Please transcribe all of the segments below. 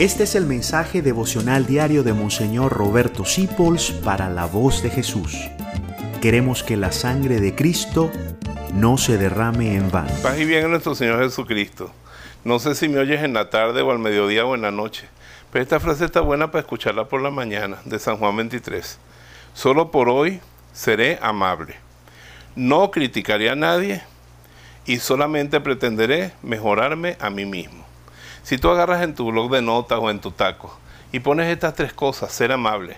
Este es el mensaje devocional diario de Monseñor Roberto Sipols para la voz de Jesús. Queremos que la sangre de Cristo no se derrame en vano. Paz y bien a nuestro Señor Jesucristo. No sé si me oyes en la tarde o al mediodía o en la noche, pero esta frase está buena para escucharla por la mañana, de San Juan 23. Solo por hoy seré amable. No criticaré a nadie y solamente pretenderé mejorarme a mí mismo. Si tú agarras en tu blog de notas o en tu taco y pones estas tres cosas, ser amable,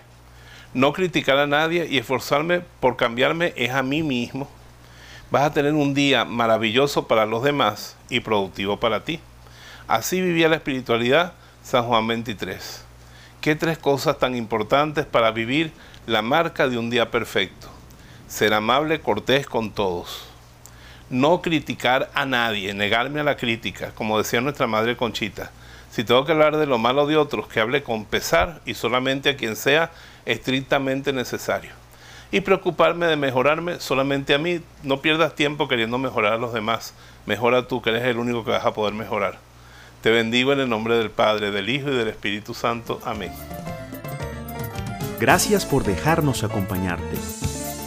no criticar a nadie y esforzarme por cambiarme es a mí mismo, vas a tener un día maravilloso para los demás y productivo para ti. Así vivía la espiritualidad San Juan 23. ¿Qué tres cosas tan importantes para vivir la marca de un día perfecto? Ser amable, cortés con todos no criticar a nadie, negarme a la crítica, como decía nuestra madre Conchita. Si tengo que hablar de lo malo de otros, que hable con pesar y solamente a quien sea estrictamente necesario. Y preocuparme de mejorarme solamente a mí. No pierdas tiempo queriendo mejorar a los demás. Mejora tú, que eres el único que vas a poder mejorar. Te bendigo en el nombre del Padre, del Hijo y del Espíritu Santo. Amén. Gracias por dejarnos acompañarte.